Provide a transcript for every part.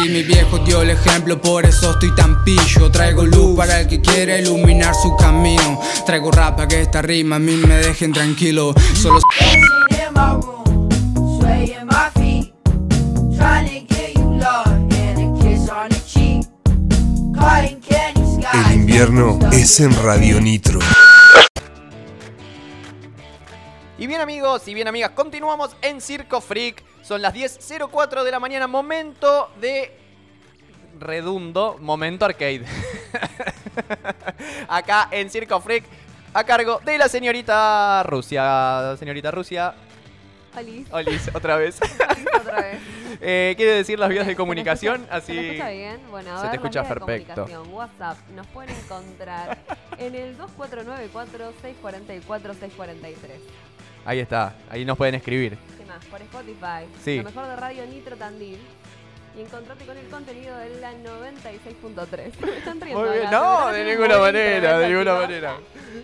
Si mi viejo dio el ejemplo, por eso estoy tan pillo. Traigo luz para el que quiera iluminar su camino. Traigo rap para que esta rima a mí me dejen tranquilo. Solo. El invierno es en Radio Nitro. Y bien amigos y bien amigas, continuamos en Circo Freak. Son las 10.04 de la mañana, momento de... Redundo, momento arcade. Acá en Circo Freak, a cargo de la señorita Rusia. Señorita Rusia, Olis. Olis, otra vez. Otra vez. Eh, ¿Quiere decir las vías de ¿Se me comunicación? escucha- ¿Se Así. escucha bien? Bueno, a se ver, te las escucha de perfecto. comunicación. WhatsApp nos pueden encontrar en el 2494-644-643. Ahí está, ahí nos pueden escribir. ¿Qué más? Por Spotify. Sí. Lo mejor de Radio Nitro Tandil. Y encontrate con el contenido de la 96.3. Me están riendo. Muy bien, no, de ninguna manera, de ninguna manera.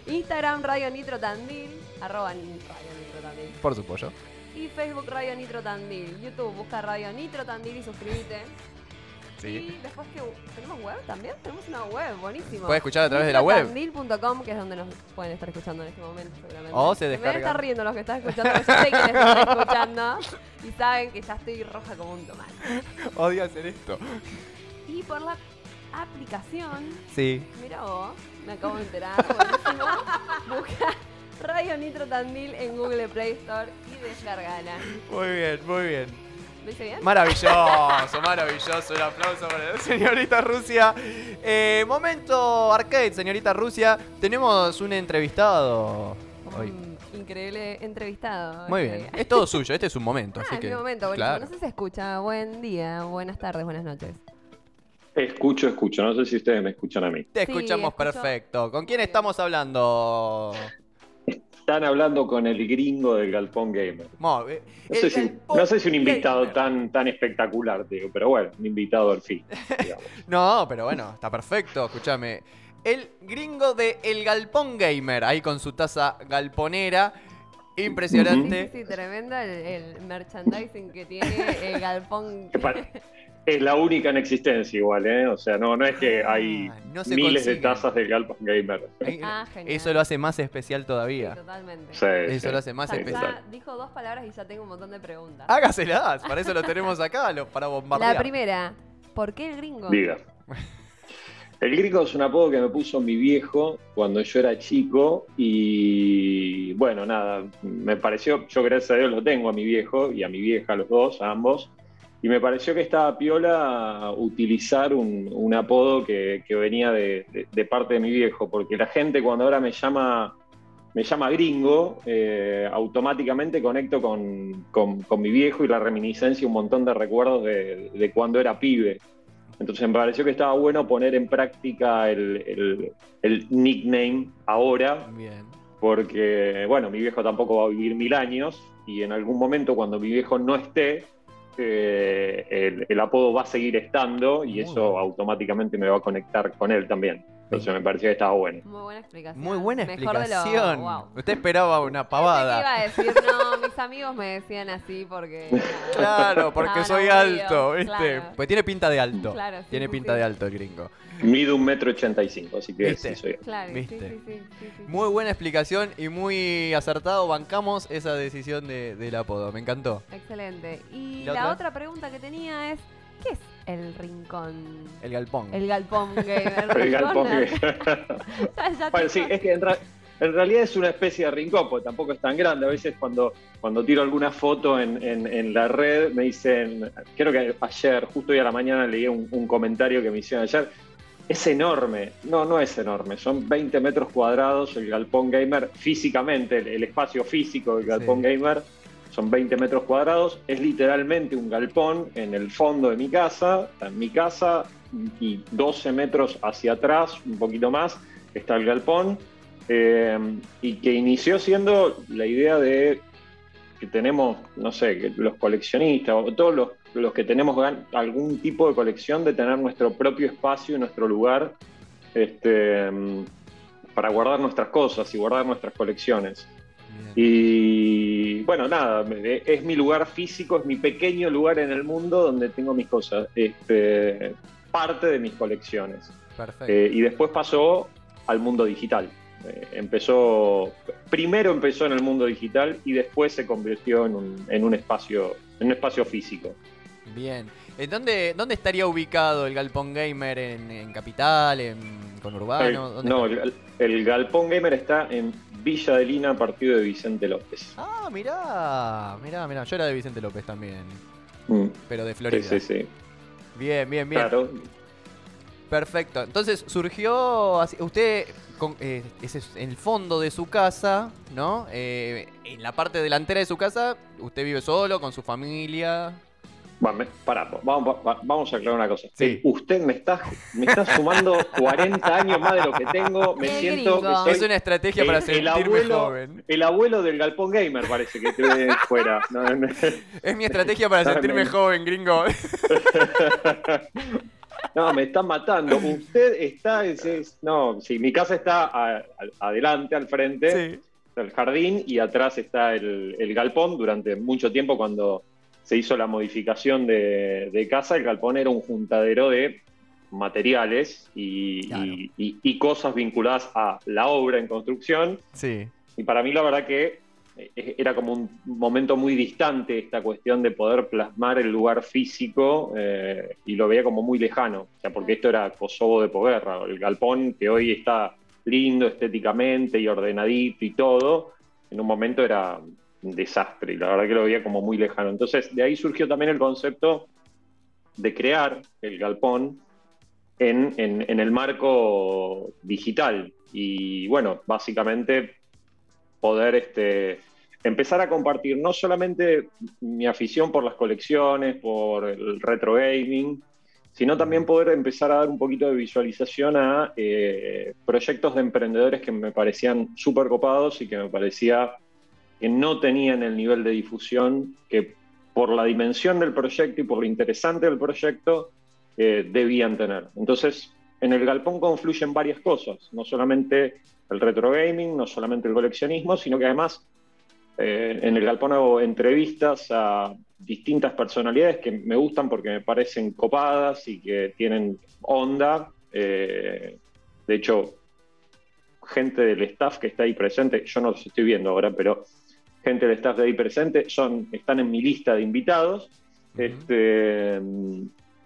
Instagram Radio Nitro Tandil. Arroba Radio Nitro Tandil. Por supuesto. Y Facebook Radio Nitro Tandil. YouTube busca Radio Nitro Tandil y suscríbete. Sí. Y después que tenemos web también, tenemos una web, buenísimo. Puedes escuchar a través de la web. Nitrotandil.com, que es donde nos pueden estar escuchando en este momento, seguramente. O se Me descargan. estar riendo los que están escuchando, yo sé que están escuchando y saben que ya estoy roja como un tomate. Odio hacer esto. Y por la aplicación, Sí. mira vos, me acabo de enterar, buenísimo. Busca Radio Nitro Tandil en Google Play Store y descargala. Muy bien, muy bien. ¿Lo hice bien? Maravilloso, maravilloso. Un aplauso para la señorita Rusia. Eh, momento arcade, señorita Rusia. Tenemos un entrevistado hoy. Un increíble entrevistado. Muy bien. día. Es todo suyo, este es un momento. Ah, así es que, mi momento, claro. No sé si se escucha. Buen día, buenas tardes, buenas noches. Escucho, escucho. No sé si ustedes me escuchan a mí. Te Sí, escuchamos escucho. perfecto. ¿Con quién estamos hablando? Están hablando con el gringo del Galpón Gamer. Eh, No sé, si, Galpón no sé si un invitado Gamer. tan, tan espectacular, digo, pero bueno, un invitado al fin. No, pero bueno, está perfecto, escúchame. El gringo de El Galpón Gamer, ahí con su taza galponera. Impresionante. sí, sí, tremendo el, el merchandising que tiene el galpón. Para- Es la única en existencia igual, ¿eh? O sea, no, no es que hay Ah, no se miles de tazas del Galpón Gamer. Ah, genial. Eso lo hace más especial Sí, todavía. totalmente. Sí, Eso sí. lo hace más especial. ya dijo dos palabras y ya tengo un montón de preguntas. Hágaselas, para eso lo tenemos acá, lo- para bombardear. La primera, ¿por qué el gringo? Diga. El gringo es un apodo que me puso mi viejo cuando yo era chico y bueno, nada, me pareció, yo gracias a Dios lo tengo a mi viejo y a mi vieja, los dos, a ambos, y me pareció que estaba piola utilizar un, un apodo que, que venía de, de- de parte de mi viejo, porque la gente cuando ahora me llama, me llama gringo, eh, automáticamente conecto con, con- con mi viejo y la reminiscencia, un montón de recuerdos de, de cuando era pibe. Entonces me pareció que estaba bueno poner en práctica el, el- el nickname ahora, Bien. porque, bueno, mi viejo tampoco va a vivir mil años y en algún momento cuando mi viejo no esté, eh, el, el apodo va a seguir estando y Muy eso bien. automáticamente me va a conectar con él también. Entonces me pareció que estaba bueno. Muy buena explicación. Muy buena Mejor de lo- explicación. wow. Usted esperaba una que iba pavada. a decir, no, mis amigos me decían así porque... Claro, porque soy alto, ¿viste? claro. Pues tiene pinta de alto. Claro, sí, tiene sí, pinta sí. de alto el gringo. Mido un metro ochenta y cinco, así que ¿Viste? sí soy. Claro, sí, ¿Viste? sí, sí, sí, sí. Muy buena explicación y muy acertado. Bancamos esa decisión de- del apodo. Me encantó. Excelente. Y ¿La la, otra? otra? pregunta que tenía es, ¿qué es el rincón? El galpón. El galpón gamer. El galpón ya- ya Bueno, sí, es que en, ra- en realidad es una especie de rincón, porque tampoco es tan grande. A veces cuando, cuando tiro alguna foto en, en- en la red me dicen, creo que ayer, justo hoy a la mañana leí un, un comentario que me hicieron ayer, es enorme. No, no es enorme, son 20 metros cuadrados el galpón gamer físicamente, el, el espacio físico del galpón Sí. gamer. Son 20 metros cuadrados, es literalmente un galpón en el fondo de mi casa, en mi casa, y 12 metros hacia atrás, un poquito más, está el galpón, eh, y que inició siendo la idea de que tenemos, no sé, que los coleccionistas o todos los, que tenemos algún tipo de colección, de tener nuestro propio espacio y nuestro lugar este, para guardar nuestras cosas y guardar nuestras colecciones. Y bueno, nada, es mi lugar físico, es mi pequeño lugar en el mundo donde tengo mis cosas, este, parte de mis colecciones. Perfecto. Eh, y después pasó al mundo digital. Eh, empezó, primero empezó en el mundo digital y después se convirtió en un, en un espacio, en un espacio físico. Bien. ¿En dónde, ¿Dónde estaría ubicado el Galpón Gamer? ¿En, en Capital? ¿En Conurbano? El- ¿Dónde no, el, el Galpón Gamer está en Villa de Lina, partido de Vicente López. Ah, mirá, mirá, mirá. Yo era de Vicente López también, Mm, pero de sí, Florida. sí, sí. Bien, bien, bien. Claro. Perfecto. Entonces surgió así. Usted, con, eh, ese es en el fondo de su casa, ¿no? Eh, en la parte delantera de su casa, usted vive solo, con su familia. Pará, vamos, va- vamos a aclarar una cosa. Sí. Eh, Usted me está, me está sumando 40 años más de lo que tengo. Me Qué siento que gringo. soy Es una estrategia el- para el sentirme abuelo- joven. el abuelo del Galpón Gamer, parece que te ve fuera. No, no. Es mi estrategia para sentirme joven, gringo. No, me están matando. Usted está. es- es- no, sí, mi casa está a- a- adelante, al frente, Sí. está el jardín, y atrás está el, el galpón. Durante mucho tiempo, cuando se hizo la modificación de, de casa, el galpón era un juntadero de materiales y, Claro. y- y- y cosas vinculadas a la obra en construcción. Sí. Y para mí la verdad que eh, era como un momento muy distante esta cuestión de poder plasmar el lugar físico eh, y lo veía como muy lejano, o sea, porque esto era Kosovo de posguerra, el galpón que hoy está lindo estéticamente y ordenadito y todo, en un momento era desastre y la verdad que lo veía como muy lejano. Entonces de ahí surgió también el concepto de crear el galpón en, en- el marco digital. Y bueno, básicamente poder este, empezar a compartir no solamente mi afición por las colecciones, por el retro gaming, sino también poder empezar a dar un poquito de visualización a eh, proyectos de emprendedores que me parecían súper copados y que me parecía que no tenían el nivel de difusión que por la dimensión del proyecto y por lo interesante del proyecto eh, debían tener. Entonces, en el galpón confluyen varias cosas, no solamente el retro gaming, no solamente el coleccionismo, sino que además eh, en el galpón hago entrevistas a distintas personalidades que me gustan porque me parecen copadas y que tienen onda. Eh, de hecho, gente del staff que está ahí presente, yo no los estoy viendo ahora, pero gente del staff de ahí presente son, están en mi lista de invitados. Este,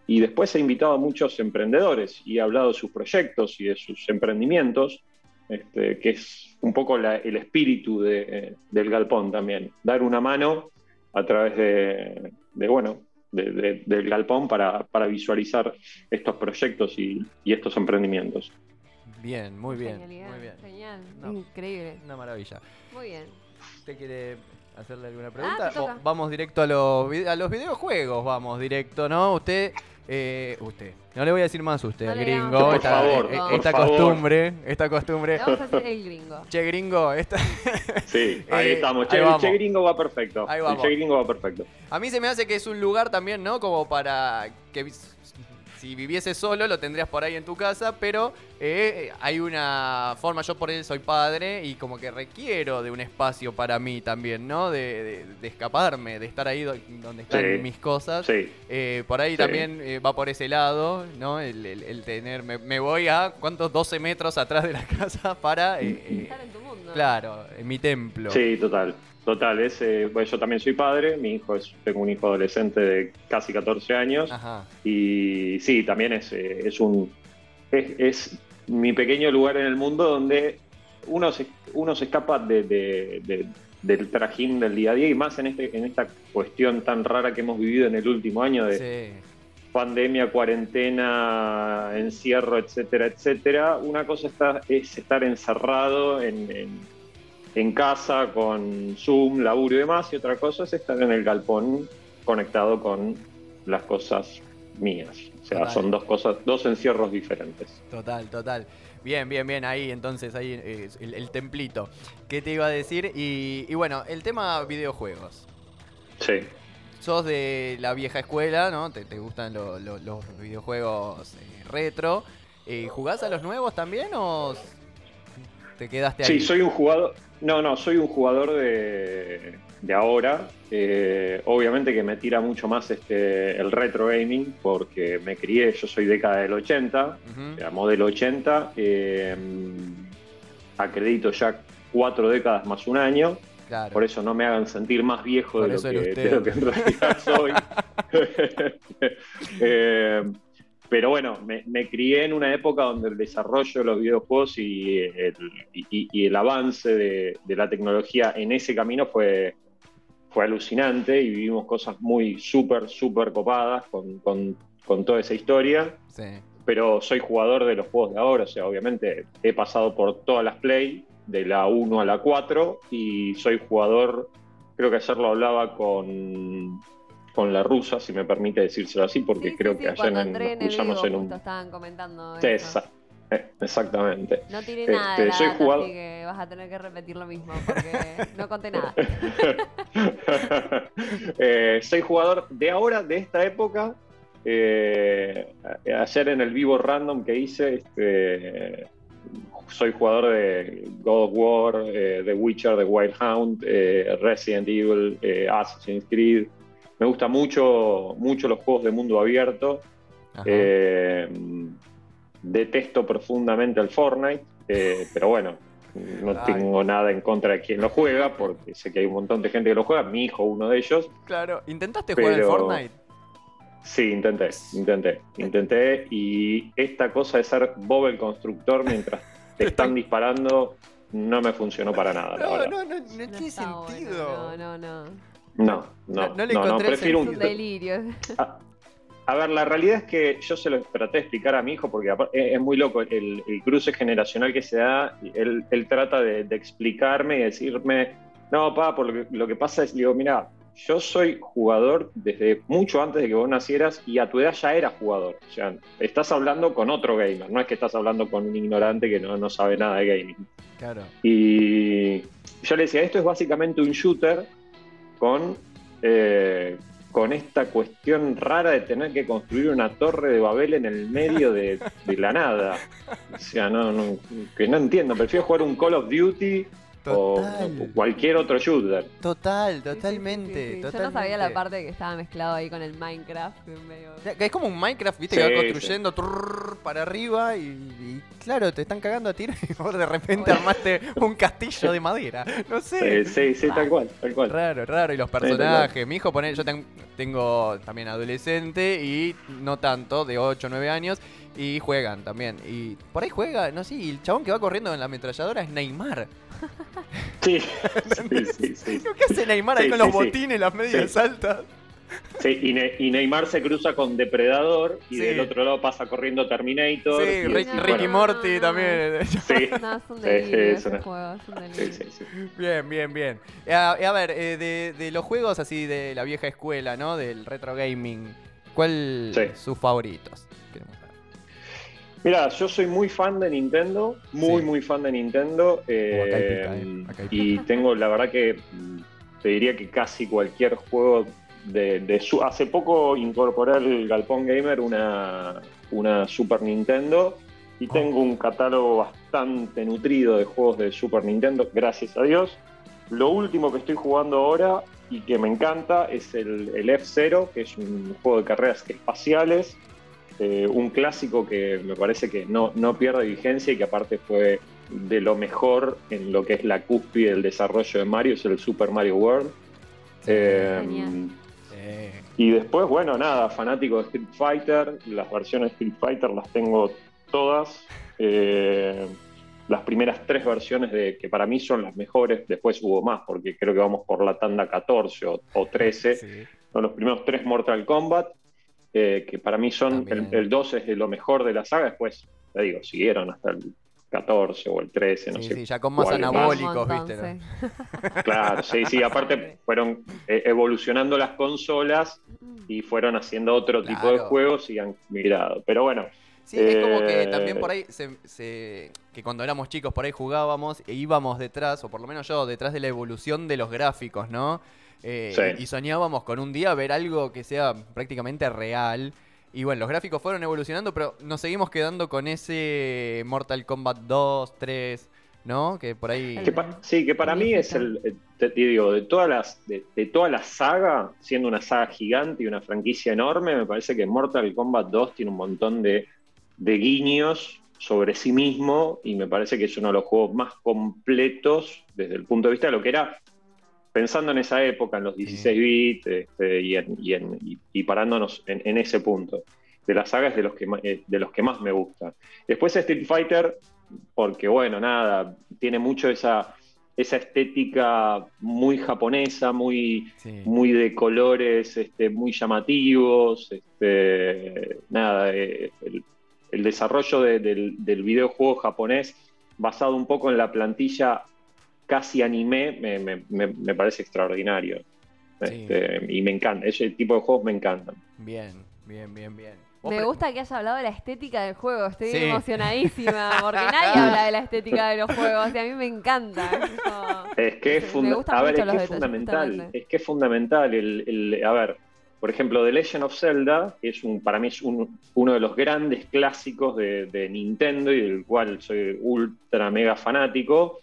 y después he invitado a muchos emprendedores y he hablado de sus proyectos y de sus emprendimientos, este, que es un poco la- el espíritu de, eh, del galpón también. Dar una mano a través de, de, bueno, de- de- del galpón para, para visualizar estos proyectos y, y estos emprendimientos. Bien, muy bien. Genialidad, Muy bien. Genial. No. Increíble. Una maravilla. Muy bien. ¿Usted quiere hacerle alguna pregunta? Ah, toca. O vamos directo a los, a los videojuegos, vamos directo, ¿no? Usted, eh, usted, no le voy a decir más usted, No gringo, digamos Por esta, favor, eh, por esta favor. costumbre, esta costumbre. Vamos a hacer el gringo. Che, gringo, esta... Sí, ahí Eh, estamos. ahí Che, el vamos. Che Gringo va perfecto. Ahí el vamos. Che Gringo va perfecto. A mí se me hace que es un lugar también, ¿no? Como para que si viviese solo lo tendrías por ahí en tu casa, pero eh, hay una forma, yo por él soy padre y como que requiero de un espacio para mí también, ¿no? De, de- de escaparme, de estar ahí do- donde están Sí. mis cosas. Sí. Eh, por ahí Sí. también eh, va por ese lado, ¿no? El, el- el tener, me, me voy a, ¿cuántos? 12 metros atrás de la casa para, eh, eh, Estar en tu mundo. claro, en mi templo. Sí, total. Total, es, eh, bueno, yo también soy padre, mi hijo es, tengo un hijo adolescente de casi 14 años Ajá. y sí, también es, eh, es un es, es mi pequeño lugar en el mundo donde uno se, uno se escapa de, de- de- del trajín del día a día y más en, este, en esta cuestión tan rara que hemos vivido en el último año de Sí. pandemia, cuarentena, encierro, etcétera, etcétera. Una cosa está, es estar encerrado en, en- en casa con Zoom, laburo y demás, y otra cosa es estar en el galpón conectado con las cosas mías. O sea, Total. son dos cosas, dos encierros diferentes. Total, total. Bien, bien, bien, ahí entonces, ahí eh, el, el templito. ¿Qué te iba a decir? Y, y bueno, el tema videojuegos. Sí. Sos de la vieja escuela, ¿no? Te, te gustan lo- lo- los videojuegos eh, retro. Eh, ¿Jugás a los nuevos también o...? Te quedaste ahí. Sí, soy un jugador. No, no, soy un jugador de, de ahora. Eh, obviamente que me tira mucho más este, el retro gaming porque me crié, yo soy década del 80, Ujú. o sea, modelo 80. eh, acredito ya cuatro décadas más un año. Claro. Por eso no me hagan sentir más viejo de lo, que, era de lo que en realidad soy. Eh, pero bueno, me, me crié en una época donde el desarrollo de los videojuegos y el, y- y el avance de, de la tecnología en ese camino fue, fue alucinante y vivimos cosas muy súper, súper copadas con, con- con toda esa historia. Sí. Pero soy jugador de los juegos de ahora, o sea, obviamente he pasado por todas las Play, de la 1 a la 4, y soy jugador, creo que ayer lo hablaba con, con la rusa, si me permite decírselo así, porque Sí, creo sí, que cuando en- en vivo en un... estaban comentando eso. eh, exactamente. No tiré Este, nada de la soy data, jugador- así que vas a tener que repetir lo mismo porque no conté nada. Eh, soy jugador de ahora, de esta época. Eh, ayer en el vivo random que hice, este, soy jugador de God of War, eh, The Witcher, The Wild Hound, eh, Resident Evil, Assassin's Creed. Me gustan mucho, mucho los juegos de mundo abierto. Eh, detesto profundamente el Fortnite, eh, pero bueno, no Ay. tengo nada en contra de quien lo juega, porque sé que hay un montón de gente que lo juega, mi hijo uno de ellos. Claro. ¿Intentaste jugar al Fortnite? Sí, intenté, intenté, intenté, y esta cosa de ser Bob el constructor mientras te están disparando no me funcionó para nada, No, no, no, no No tiene está bueno, sentido. No, no, no. No, no, No- le no, prefiero un, delirio. A, a ver, la realidad es que yo se lo traté de explicar a mi hijo porque apar- es, muy loco el, el cruce generacional que se da. Él, él trata de, de explicarme y decirme, no, papá, por lo que, lo que pasa es, digo, mira, yo soy jugador desde mucho antes de que vos nacieras y a tu edad ya eras jugador. O sea, estás hablando con otro gamer, no es que estás hablando con un ignorante que no, no sabe nada de gaming. Claro. Y yo le decía, esto es básicamente un shooter con, eh, con esta cuestión rara de tener que construir una torre de Babel en el medio de, la nada. O sea, no, no, que no entiendo. Prefiero jugar un Call of Duty o cualquier otro shooter. Total, Sí, sí, sí, totalmente. Yo no sabía la parte que estaba mezclado ahí con el Minecraft. que medio- Es como un Minecraft, viste, Sí, que va construyendo trrr, para arriba y, y claro, te están cagando a tiro y vos de repente Bueno. armaste un castillo de madera. No sé. Sí, sí, tal cual, tal cual. Raro, raro. Y los personajes. Mi hijo, pone, yo ten- tengo también adolescente y no tanto, de 8 o 9 años. Y juegan también. Y por ahí juega, no sé, y el chabón que va corriendo en la ametralladora es Neymar. Sí, sí, sí, sí. ¿Qué hace Neymar ahí Sí, con sí, los sí. botines, las medias Sí. altas? Sí, y, Ne- y Neymar se cruza con Depredador y Sí. del otro lado pasa corriendo Terminator. Sí, y Rick- es- no, Ricky no, Morty no. también. Sí, No, es un Sí, delirio sí, es ese una- juego, es un sí, delirio. sí, sí. Bien, bien, bien. Eh, A, a ver, eh, de, de los juegos así de la vieja escuela, ¿no? Del retro gaming, ¿cuál Sí. sus favoritos? Mira, yo soy muy fan de Nintendo, muy, Sí. muy fan de Nintendo. eh, acá hay pica, eh, acá hay y tengo, la verdad que te diría que casi cualquier juego de, de su... Hace poco incorporé al Galpón Gamer una, una Super Nintendo y Oh. tengo un catálogo bastante nutrido de juegos de Super Nintendo, gracias a Dios. Lo último que estoy jugando ahora y que me encanta es el, el F-Zero, que es un juego de carreras espaciales. Eh, un clásico que me parece que no, no pierde vigencia y que aparte fue de lo mejor en lo que es la cúspide del desarrollo de Mario, es el Super Mario World. Eh. Eh, y después, bueno, nada, fanático de Street Fighter, las versiones de Street Fighter las tengo todas. Eh, las primeras tres versiones de que para mí son las mejores, después hubo más, porque creo que vamos por la tanda 14 o, o 13. sí. Son los primeros tres Mortal Kombat, eh, que para mí son, el, el 2 es lo mejor de la saga, después, te digo, siguieron hasta el 14 o el 13, no Sí, sé. sí, ya con más anabólicos, ¿viste? Claro, sí, sí, aparte fueron eh, evolucionando las consolas y fueron haciendo otro tipo de juegos y han migrado. Pero bueno, Sí, es como que Eh, también por ahí, se, se- que cuando éramos chicos por ahí jugábamos e íbamos detrás, o por lo menos yo, detrás de la evolución de los gráficos, ¿no? Eh, Sí. Y soñábamos con un día ver algo que sea prácticamente real. Y bueno, los gráficos fueron evolucionando, pero nos seguimos quedando con ese Mortal Kombat 2, 3, ¿no? Que por ahí... Sí, que para mí es el, eh, te, digo, de todas las, de toda la saga, siendo una saga gigante y una franquicia enorme, me parece que Mortal Kombat 2 tiene un montón de, de guiños sobre sí mismo y me parece que es uno de los juegos más completos desde el punto de vista de lo que era pensando en esa época, en los 16 bits este, y, en- y en- y- y parándonos en, en ese punto. De las sagas de los que, eh, de los que más me gusta. Después Street Fighter, porque bueno, nada, tiene mucho esa, esa estética muy japonesa, muy, Sí. muy de colores este, muy llamativos. Este, nada, eh, el, el desarrollo de- del, del videojuego japonés basado un poco en la plantilla casi anime me, me- me- me parece extraordinario. Sí. Este, y me encanta, ese tipo de juegos me encantan. Bien, bien, bien, bien. Me gusta que haya hablado de la estética del juego. Estoy Sí. emocionadísima porque nadie habla de la estética de los juegos y a mí me encanta. Eso- Es que es, Me funda- gustan a ver, mucho es, los que es detalles, fundamental. justamente. Es que es fundamental. El, el- a ver, por ejemplo, The Legend of Zelda, que es un, para mí es un- uno de los grandes clásicos de, de Nintendo y del cual soy ultra mega fanático.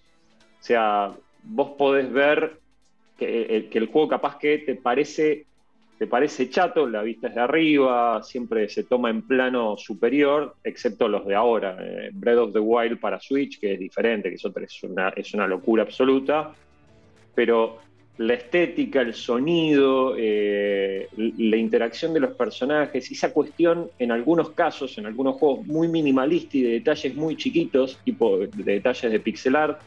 O sea, vos podés ver que, el- que el juego capaz que te parece, te parece chato, la vista es de arriba, siempre se toma en plano superior, excepto los de ahora. Eh, Breath of the Wild para Switch, que es diferente, que es, otra, es, una, es una locura absoluta, pero la estética, el sonido, eh, la interacción de los personajes, esa cuestión en algunos casos, en algunos juegos muy minimalista y de detalles muy chiquitos, tipo de detalles de pixel art,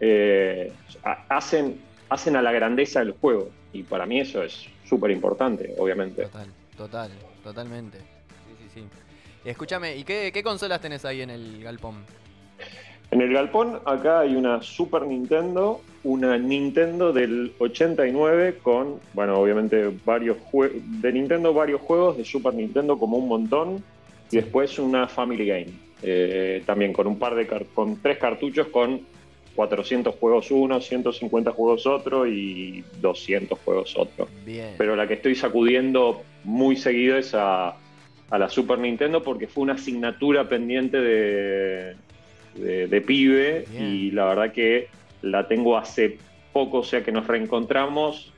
eh, ha- hacen, hacen a la grandeza del juego. Y para mí eso es súper importante, obviamente. Total, total, totalmente. Sí, sí, sí. Y escúchame, ¿y qué, qué consolas tenés ahí en el galpón? En el galpón acá hay una Super Nintendo, una Nintendo del 89 con, bueno, obviamente varios juegos de Nintendo, varios juegos, de Super Nintendo como un montón, y después una Family Game, eh, también con un par de, con tres cartuchos con 400 juegos uno, 150 juegos otro y 200 juegos otro. Bien. Pero la que estoy sacudiendo muy seguido es a, a la Super Nintendo porque fue una asignatura pendiente de, de, de pibe Bien. y la verdad que la tengo hace poco, o sea que nos reencontramos,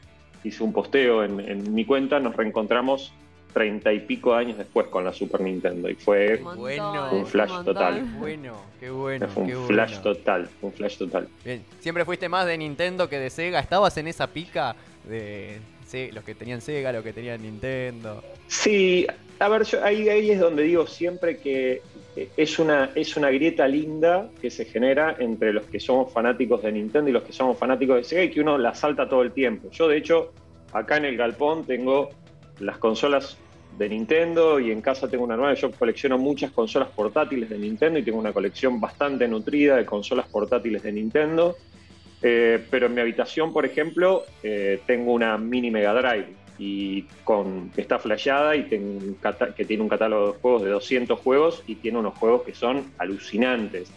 hice un posteo en, en mi cuenta, nos reencontramos treinta y pico años después con la Super Nintendo y fue, Un Bueno. flash total. Qué bueno, qué bueno, fue un qué flash bueno. total, un flash total. Bien, siempre fuiste más de Nintendo que de Sega. ¿Estabas en esa pica de sí, los que tenían Sega, los que tenían Nintendo? Sí, a ver, yo- ahí, ahí es donde digo siempre que eh, es una, es una grieta linda que se genera entre los que somos fanáticos de Nintendo y los que somos fanáticos de Sega y que uno la salta todo el tiempo. Yo, de hecho, acá en el galpón tengo las consolas de Nintendo y en casa tengo una hermana. Yo colecciono muchas consolas portátiles de Nintendo y tengo una colección bastante nutrida de consolas portátiles de Nintendo. Eh, pero en mi habitación, por ejemplo, eh, tengo una mini Mega Drive y con, que está flasheada y ten- que tiene un catálogo de juegos de 200 juegos y tiene unos juegos que son alucinantes.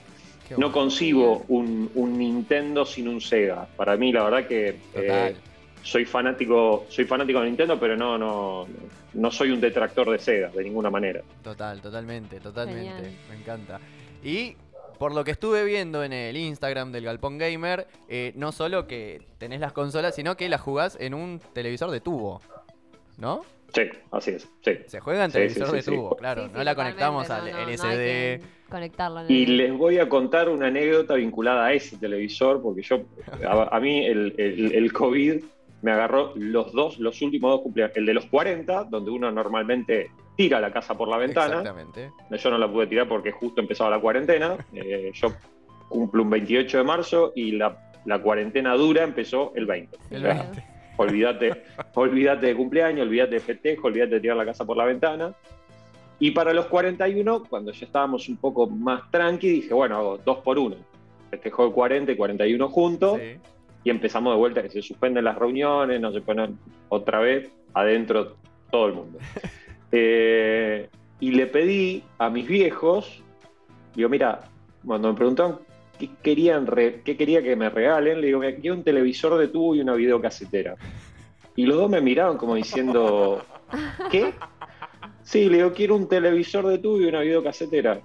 No concibo un, un Nintendo sin un Sega. Para mí, la verdad que eh, soy fanático, soy fanático de Nintendo, pero no, no, no soy un detractor de Sega, de ninguna manera. Total, totalmente, totalmente. Genial. Me encanta. Y por lo que estuve viendo en el Instagram del Galpón Gamer, eh, no solo que tenés las consolas, sino que las jugás en un televisor de tubo. ¿No? Sí, así es. Sí. Se juega en Sí, televisor sí, sí, de sí. tubo, claro. Sí, sí, no la conectamos no, al no, no LCD. que conectarlo en Y el- les voy a contar una anécdota vinculada a ese televisor, porque yo, a, a mí el, el- el COVID me agarró los dos, los últimos dos cumpleaños. El de los 40, donde uno normalmente tira la casa por la ventana. Exactamente. Yo no la pude tirar porque justo empezaba la cuarentena. Eh, yo cumplo un 28 de marzo y la, la cuarentena dura empezó el 20. Sí, O sea, bueno. olvídate, olvídate de cumpleaños, olvídate de festejo, olvídate de tirar la casa por la ventana. Y para los 41, cuando ya estábamos un poco más tranqui, dije, bueno, hago dos por uno. Festejo de 40 y 41 juntos Sí. Y empezamos de vuelta, que se suspenden las reuniones, no se ponen otra vez adentro todo el mundo. Eh, y le pedí a mis viejos, digo, mira, cuando me preguntaron qué, querían qué quería que me regalen, le digo, "Mira, quiero un televisor de tubo y una videocasetera. Y los dos me miraron como diciendo, ¿qué? Sí, le digo, quiero un televisor de tubo y una videocasetera.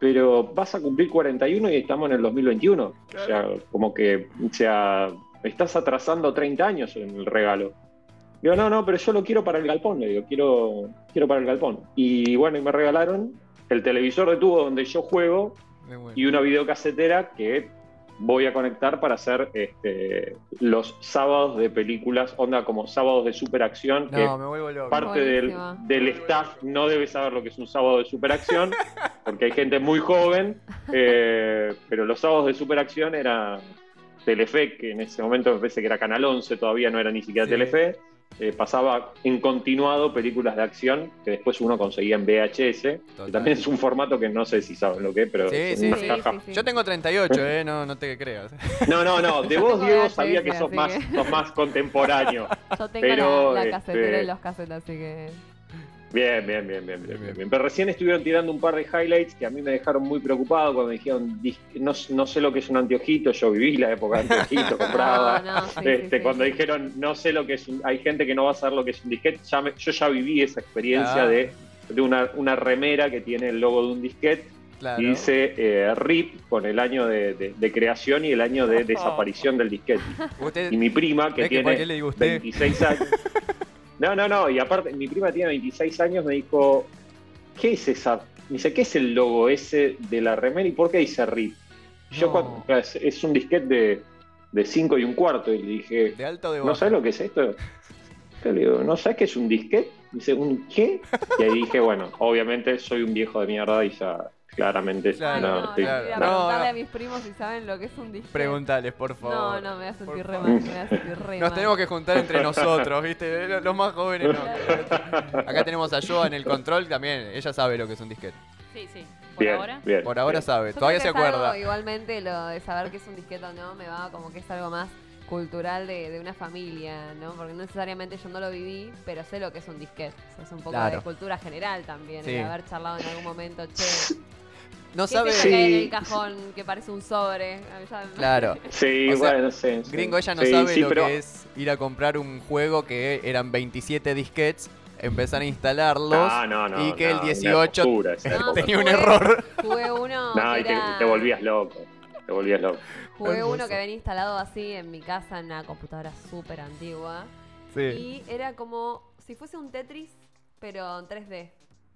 Pero vas a cumplir 41 y estamos en el 2021. O sea, como que, o sea, estás atrasando 30 años en el regalo. Digo, no, no, pero yo lo quiero para el galpón, le digo, quiero, quiero para el galpón. Y bueno, y me regalaron el televisor de tubo donde yo juego bueno. y una videocasetera que voy a conectar para hacer este, los sábados de películas, onda como sábados de superacción, que No, me vuelvo loco. parte del, Buenísimo. del staff no debe saber lo que es un sábado de superacción, porque hay gente muy joven, eh, pero los sábados de superacción era Telefe, que en ese momento me parece que era Canal 11, todavía no era ni siquiera Sí. Telefe, eh, pasaba en continuado películas de acción que después uno conseguía en VHS, que también es un formato que no sé si saben lo que es, pero Sí, es sí, sí, caja. sí, sí. Yo tengo 38, ¿eh? No, no te creas. No, no, no, de vos, Diego, VHS, sabía que sos más, sos más contemporáneo. Yo tengo Pero, la, la este, y los casetes, así que. Bien, bien, bien, bien, bien, bien, bien. Pero recién estuvieron tirando un par de highlights que a mí me dejaron muy preocupado cuando me dijeron, "Dis- no, no sé lo que es un anteojito, yo viví la época de anteojito, compraba. No, no, sí, Este, sí, sí. cuando dijeron, no sé lo que es un, hay gente que no va a saber lo que es un disquete, ya me- yo ya viví esa experiencia de, de una, una remera que tiene el logo de un disquete Claro. y dice eh, RIP con el año de, de- de creación y el año de desaparición del disquete. Usted- Y mi prima, que ¿Ves que por qué tiene le digo usted? 26 años. No, no, no. Y aparte, mi prima tiene 26 años, me dijo, ¿qué es esa? Me dice, ¿qué es el logo ese de la remera y por qué dice RIP? Yo No. cuando- es, es un disquete de, de 5 y un cuarto. Y le dije, ¿De alto o de ¿no sabes lo que es esto? Yo le digo, ¿no sabes qué es un disquete? Me dice, ¿un qué? Y ahí dije, bueno, obviamente soy un viejo de mierda y ya claramente Claro, no, voy a no. preguntarle No. a mis primos si saben lo que es un disquete. Preguntales, por favor. No, no, me voy a sentir re mal, me voy a sentir re Nos mal. tenemos que juntar entre nosotros, ¿viste? Los- más jóvenes no. Acá tenemos a Joa en el control también. Ella sabe lo que es un disquete. Sí, sí. Por Bien, ahora. bien, Por ahora bien. sabe. Yo Todavía creo se algo, acuerda. igualmente lo de saber que es un disquete o no, me va como que es algo más cultural de, de una familia, ¿no? Porque no necesariamente yo no lo viví, pero sé lo que es un disquete. O sea, es un poco Claro. de cultura general también, Sí. el haber charlado en algún momento, che, No ¿qué sabe. hay en Sí. el cajón que parece un sobre? Claro. Sí, O sea, bueno, no sé. sí. Gringo, ella no Sí, sabe sí, lo pero- que es ir a comprar un juego que eran 27 disquets, empezar a instalarlos Ah, no, no, y que no, el una 18 hermosura esa No, época. tenía un error. Jugué uno No, que y te, era- te volvías loco. Te volvías loco. Jugué Hermoso. uno que venía instalado así en mi casa en una computadora súper antigua. Sí. Y era como si fuese un Tetris, pero en 3D.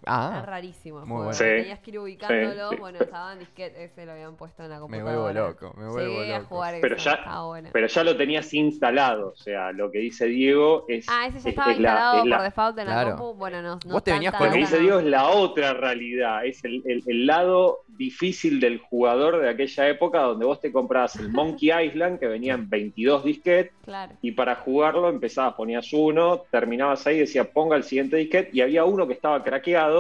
Ah, rarísimo. el juego. bueno. Sí, Tenías que ir ubicándolo. sí. Bueno, estaba en disquete, ese lo habían puesto en la me computadora. vuelvo loco, me vuelvo Llegué a jugar Pero eso, ya- estaba bueno. Pero ya lo tenías instalado. O sea, lo que dice Diego es. ah, ese ya es- estaba es la- instalado es la- por default en Claro. la compu. Bueno, no, no Vos te venías con Lo que dice. Diego es la otra realidad, es el, el- el lado difícil del jugador de aquella época donde vos te comprabas el Monkey Island que venían 22 disquetes Claro. y para jugarlo empezabas, ponías uno, terminabas ahí, decía ponga el siguiente disquete y había uno que estaba craqueado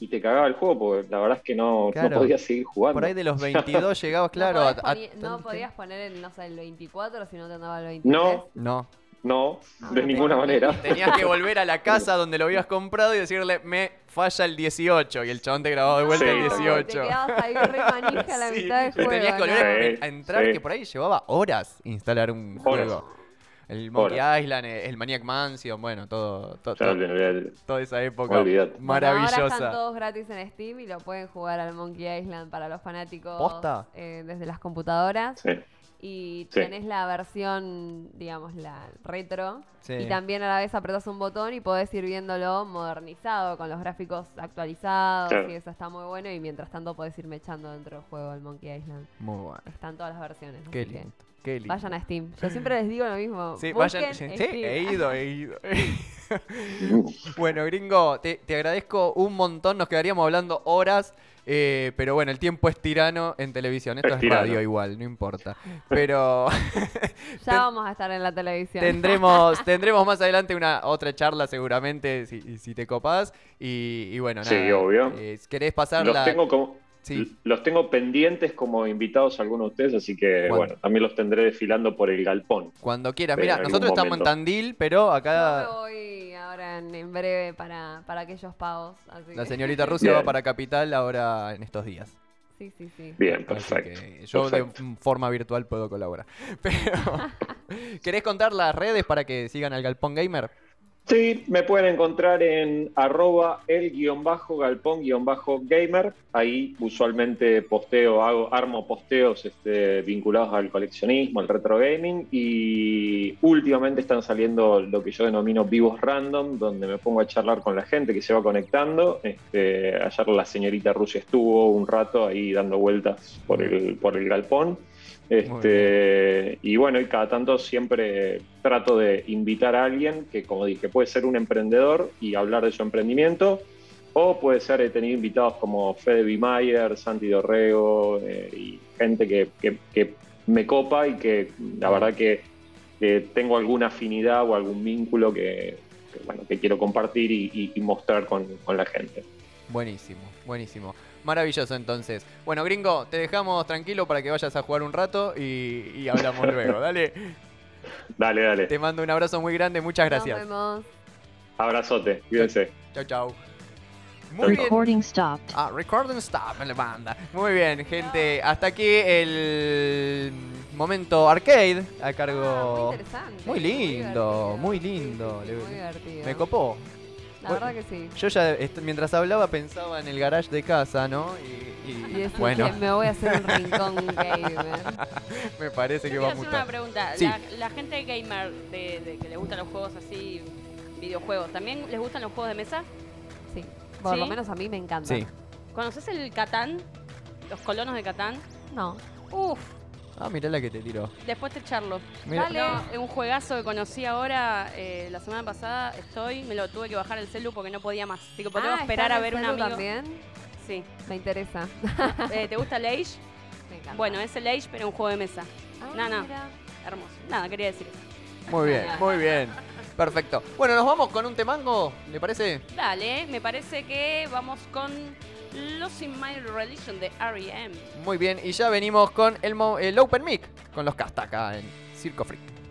y te cagaba el juego porque la verdad es que no, no podías seguir jugando. Por ahí de los 22 llegabas, claro. no, a- podías, a- no podías poner el, no sé, el 24 si no te andaba el 23. No, No. no, Ah, de no ninguna tengo. manera. Tenías que volver a la casa donde lo habías comprado y decirle, me falla el 18. Y el chabón te grababa de vuelta Sí, el No, 18. Te quedabas ahí re manija a la Sí, mitad del y juego. tenías que volver a- entrar, sí. que por ahí llevaba horas instalar un Horas. juego. El Monkey Island, el Maniac Mansion, bueno, todo, toda esa época Olvidate. Bueno, ahora están maravillosa. todos gratis en Steam y lo pueden jugar al Monkey Island para los fanáticos ¿Posta? eh, desde las computadoras. Sí. Y Sí. tenés la versión, digamos, la retro. Sí. Y también a la vez apretás un botón y podés ir viéndolo modernizado, con los gráficos actualizados. Claro. Y eso está muy bueno. Y mientras tanto podés ir mechando dentro del juego el Monkey Island. Muy bueno. Están todas las versiones. Qué así que lindo. Qué lindo. Vayan a Steam. Yo siempre les digo lo mismo. Sí, vayan. Sí, Steam. he ido, he ido. bueno, gringo, te, te agradezco un montón. Nos quedaríamos hablando horas. eh, pero bueno, el tiempo es tirano en televisión. Esto Es radio igual, no importa. Pero Ya vamos a estar en la televisión. tendremos, tendremos más adelante una otra charla seguramente, si, si te copás. Y, y bueno, Sí, nada. obvio. eh, ¿Querés pasar Los la...? tengo como. Sí. Los tengo pendientes como invitados a algunos de ustedes, así que ¿Cuándo? bueno, también los tendré desfilando por el galpón. Cuando quieras. Mira, nosotros estamos en. Tandil, pero Yo acá voy ahora en, en breve para, para aquellos pagos. Así la que- señorita Rusia Bien. va para Capital ahora en estos días. Sí, sí, sí. Bien, Así perfecto. que yo perfecto. de forma virtual puedo colaborar. Pero, ¿querés contar las redes para que sigan al Galpón Gamer? Sí, me pueden encontrar en arroba el guion bajo galpón guion bajo gamer. Ahí usualmente posteo, hago, armo posteos este, vinculados al coleccionismo, al retro gaming y últimamente están saliendo lo que yo denomino vivos random, donde me pongo a charlar con la gente que se va conectando. Este, ayer la señorita Rusia estuvo un rato ahí dando vueltas por el, por el galpón. Este, y bueno, y cada tanto siempre trato de invitar a alguien que, como dije, puede ser un emprendedor y hablar de su emprendimiento, o puede ser, he tenido invitados como Fede Bimayer, Santi Dorrego, eh, y gente que, que- que me copa y que la verdad que, que tengo alguna afinidad o algún vínculo que, bueno, que quiero compartir y, y- y mostrar con, con la gente. Buenísimo, buenísimo. Maravilloso entonces. Bueno, gringo, te dejamos tranquilo para que vayas a jugar un rato y, y hablamos luego. Dale. Dale, dale. Te mando un abrazo muy grande, muchas gracias. Nos vemos. Abrazote, cuídense. Chau, chau. Muy bien. Recording stopped. Ah, recording stop en la banda. Muy bien, gente. Hasta aquí el momento arcade a Ah, cargo. muy interesante. Muy lindo, muy Sí, lindo. sí, sí, Le- muy divertido. Me copó. La Bueno, verdad que sí. Yo ya, mientras hablaba, pensaba en el garage de casa, ¿no? Y, y- Y decir bueno, que me voy a hacer un rincón gamer. me parece que va a hacer una mutar. pregunta. Sí. La, la gente gamer de, de que le gustan los juegos así, videojuegos, ¿también les gustan los juegos de mesa? Sí. Por lo menos a mí me encanta. Sí. ¿Conoces el Catán? Los colonos de Catán. No. Uf, Ah, mirá la que te tiró. después te charlo. Mirá. Dale. Un juegazo que conocí ahora, eh, la semana pasada estoy, me lo tuve que bajar el celu porque no podía más. Digo, Ah, podemos ¿está esperar a ver un amigo. también? Sí. Me interesa. Eh, ¿Te gusta el Age? Me encanta. Bueno, es el Age, pero un juego de mesa. Ah, no, no. mira. Hermoso. Nada, quería decir eso. Muy bien, muy bien. Perfecto. Bueno, nos vamos con un temango, ¿le parece? Dale, me parece que vamos con Losing My Religion de R.E.M. Muy bien, y ya venimos con el, el Open Mic, con los casta acá en Circo Freak.